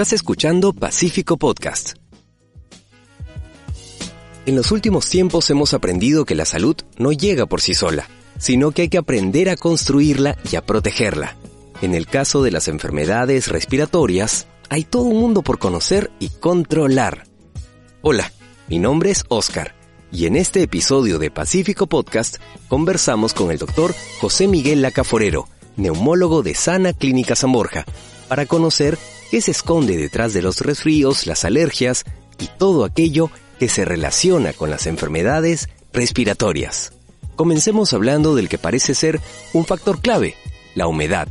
Estás escuchando Pacífico Podcast. En los últimos tiempos hemos aprendido que la salud no llega por sí sola, sino que hay que aprender a construirla y a protegerla. En el caso de las enfermedades respiratorias, hay todo un mundo por conocer y controlar. Hola, mi nombre es Oscar y en este episodio de Pacífico Podcast conversamos con el doctor José Miguel Lacaforero, neumólogo de Sana Clínica San Borja, para conocer qué se esconde detrás de los resfríos, las alergias y todo aquello que se relaciona con las enfermedades respiratorias. Comencemos hablando del que parece ser un factor clave, la humedad,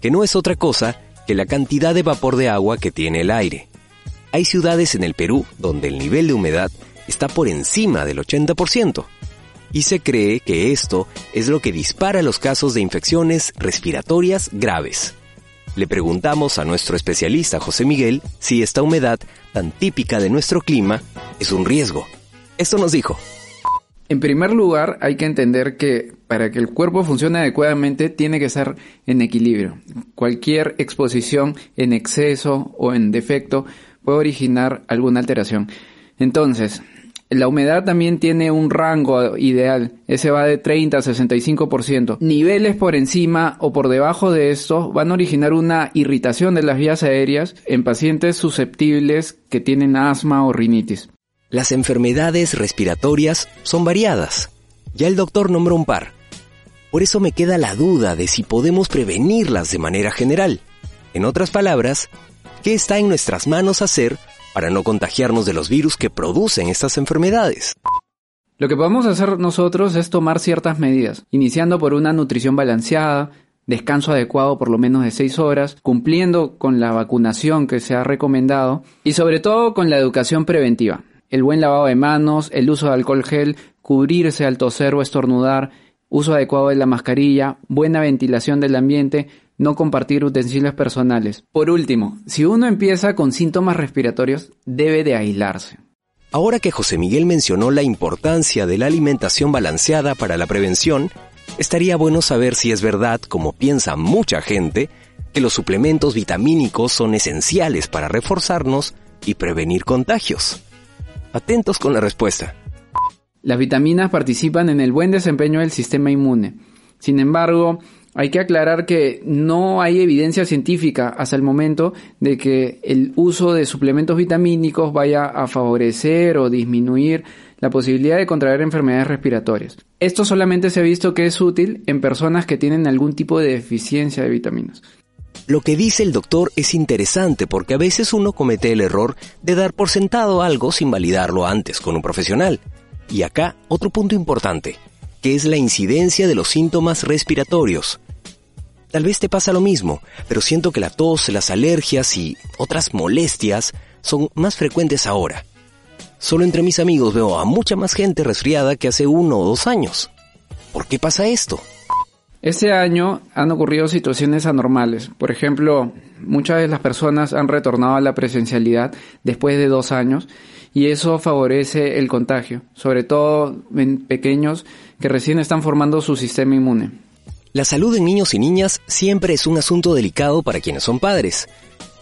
que no es otra cosa que la cantidad de vapor de agua que tiene el aire. Hay ciudades en el Perú donde el nivel de humedad está por encima del 80%, y se cree que esto es lo que dispara los casos de infecciones respiratorias graves. Le preguntamos a nuestro especialista José Miguel si esta humedad tan típica de nuestro clima es un riesgo. Esto nos dijo. En primer lugar, hay que entender que para que el cuerpo funcione adecuadamente tiene que estar en equilibrio. Cualquier exposición en exceso o en defecto puede originar alguna alteración. Entonces, la humedad también tiene un rango ideal, ese va de 30 a 65%. Niveles por encima o por debajo de esto van a originar una irritación de las vías aéreas en pacientes susceptibles que tienen asma o rinitis. Las enfermedades respiratorias son variadas. Ya el doctor nombró un par. Por eso me queda la duda de si podemos prevenirlas de manera general. En otras palabras, ¿qué está en nuestras manos hacer para no contagiarnos de los virus que producen estas enfermedades. Lo que podemos hacer nosotros es tomar ciertas medidas, iniciando por una nutrición balanceada, descanso adecuado por lo menos de 6 horas, cumpliendo con la vacunación que se ha recomendado y sobre todo con la educación preventiva. El buen lavado de manos, el uso de alcohol gel, cubrirse al toser o estornudar, uso adecuado de la mascarilla, buena ventilación del ambiente, no compartir utensilios personales. Por último, si uno empieza con síntomas respiratorios, debe de aislarse. Ahora que José Miguel mencionó la importancia de la alimentación balanceada para la prevención, estaría bueno saber si es verdad, como piensa mucha gente, que los suplementos vitamínicos son esenciales para reforzarnos y prevenir contagios. Atentos con la respuesta. Las vitaminas participan en el buen desempeño del sistema inmune. Sin embargo, hay que aclarar que no hay evidencia científica hasta el momento de que el uso de suplementos vitamínicos vaya a favorecer o disminuir la posibilidad de contraer enfermedades respiratorias. Esto solamente se ha visto que es útil en personas que tienen algún tipo de deficiencia de vitaminas. Lo que dice el doctor es interesante porque a veces uno comete el error de dar por sentado algo sin validarlo antes con un profesional. Y acá otro punto importante que es la incidencia de los síntomas respiratorios. Tal vez te pasa lo mismo, pero siento que la tos, las alergias y otras molestias son más frecuentes ahora. Solo entre mis amigos veo a mucha más gente resfriada que hace uno o dos años. ¿Por qué pasa esto? Este año han ocurrido situaciones anormales. Por ejemplo, muchas de las personas han retornado a la presencialidad después de dos años y eso favorece el contagio, sobre todo en pequeños que recién están formando su sistema inmune. La salud en niños y niñas siempre es un asunto delicado para quienes son padres.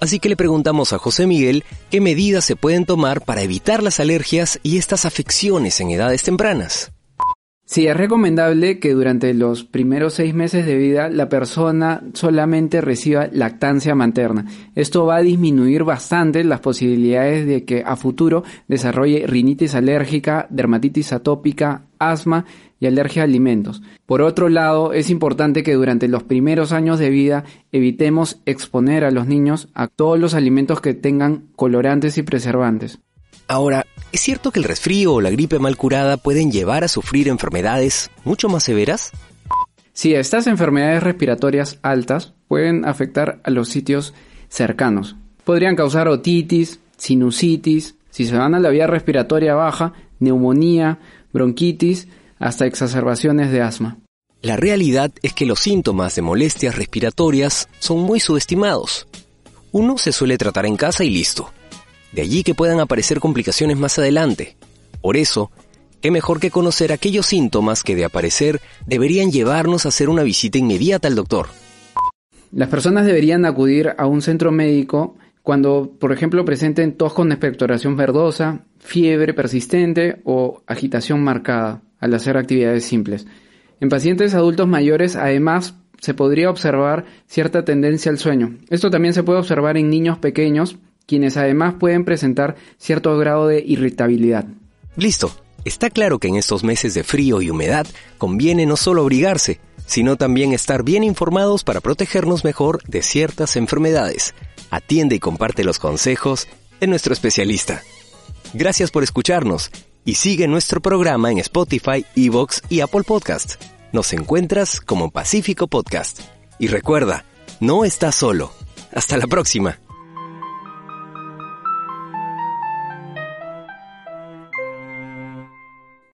Así que le preguntamos a José Miguel qué medidas se pueden tomar para evitar las alergias y estas afecciones en edades tempranas. Sí, es recomendable que durante los primeros seis meses de vida la persona solamente reciba lactancia materna. Esto va a disminuir bastante las posibilidades de que a futuro desarrolle rinitis alérgica, dermatitis atópica, asma y alergia a alimentos. Por otro lado, es importante que durante los primeros años de vida evitemos exponer a los niños a todos los alimentos que tengan colorantes y preservantes. Ahora, ¿es cierto que el resfrío o la gripe mal curada pueden llevar a sufrir enfermedades mucho más severas? Sí, estas enfermedades respiratorias altas pueden afectar a los sitios cercanos. Podrían causar otitis, sinusitis, si se van a la vía respiratoria baja, neumonía, bronquitis, hasta exacerbaciones de asma. La realidad es que los síntomas de molestias respiratorias son muy subestimados. Uno se suele tratar en casa y listo. De allí que puedan aparecer complicaciones más adelante. Por eso, qué mejor que conocer aquellos síntomas que de aparecer deberían llevarnos a hacer una visita inmediata al doctor. Las personas deberían acudir a un centro médico cuando, por ejemplo, presenten tos con expectoración verdosa, fiebre persistente o agitación marcada al hacer actividades simples. En pacientes adultos mayores, además, se podría observar cierta tendencia al sueño. Esto también se puede observar en niños pequeños, quienes además pueden presentar cierto grado de irritabilidad. Listo. Está claro que en estos meses de frío y humedad conviene no solo abrigarse, sino también estar bien informados para protegernos mejor de ciertas enfermedades. Atiende y comparte los consejos de nuestro especialista. Gracias por escucharnos y sigue nuestro programa en Spotify, Evox y Apple Podcast. Nos encuentras como Pacífico Podcast. Y recuerda, no estás solo. Hasta la próxima.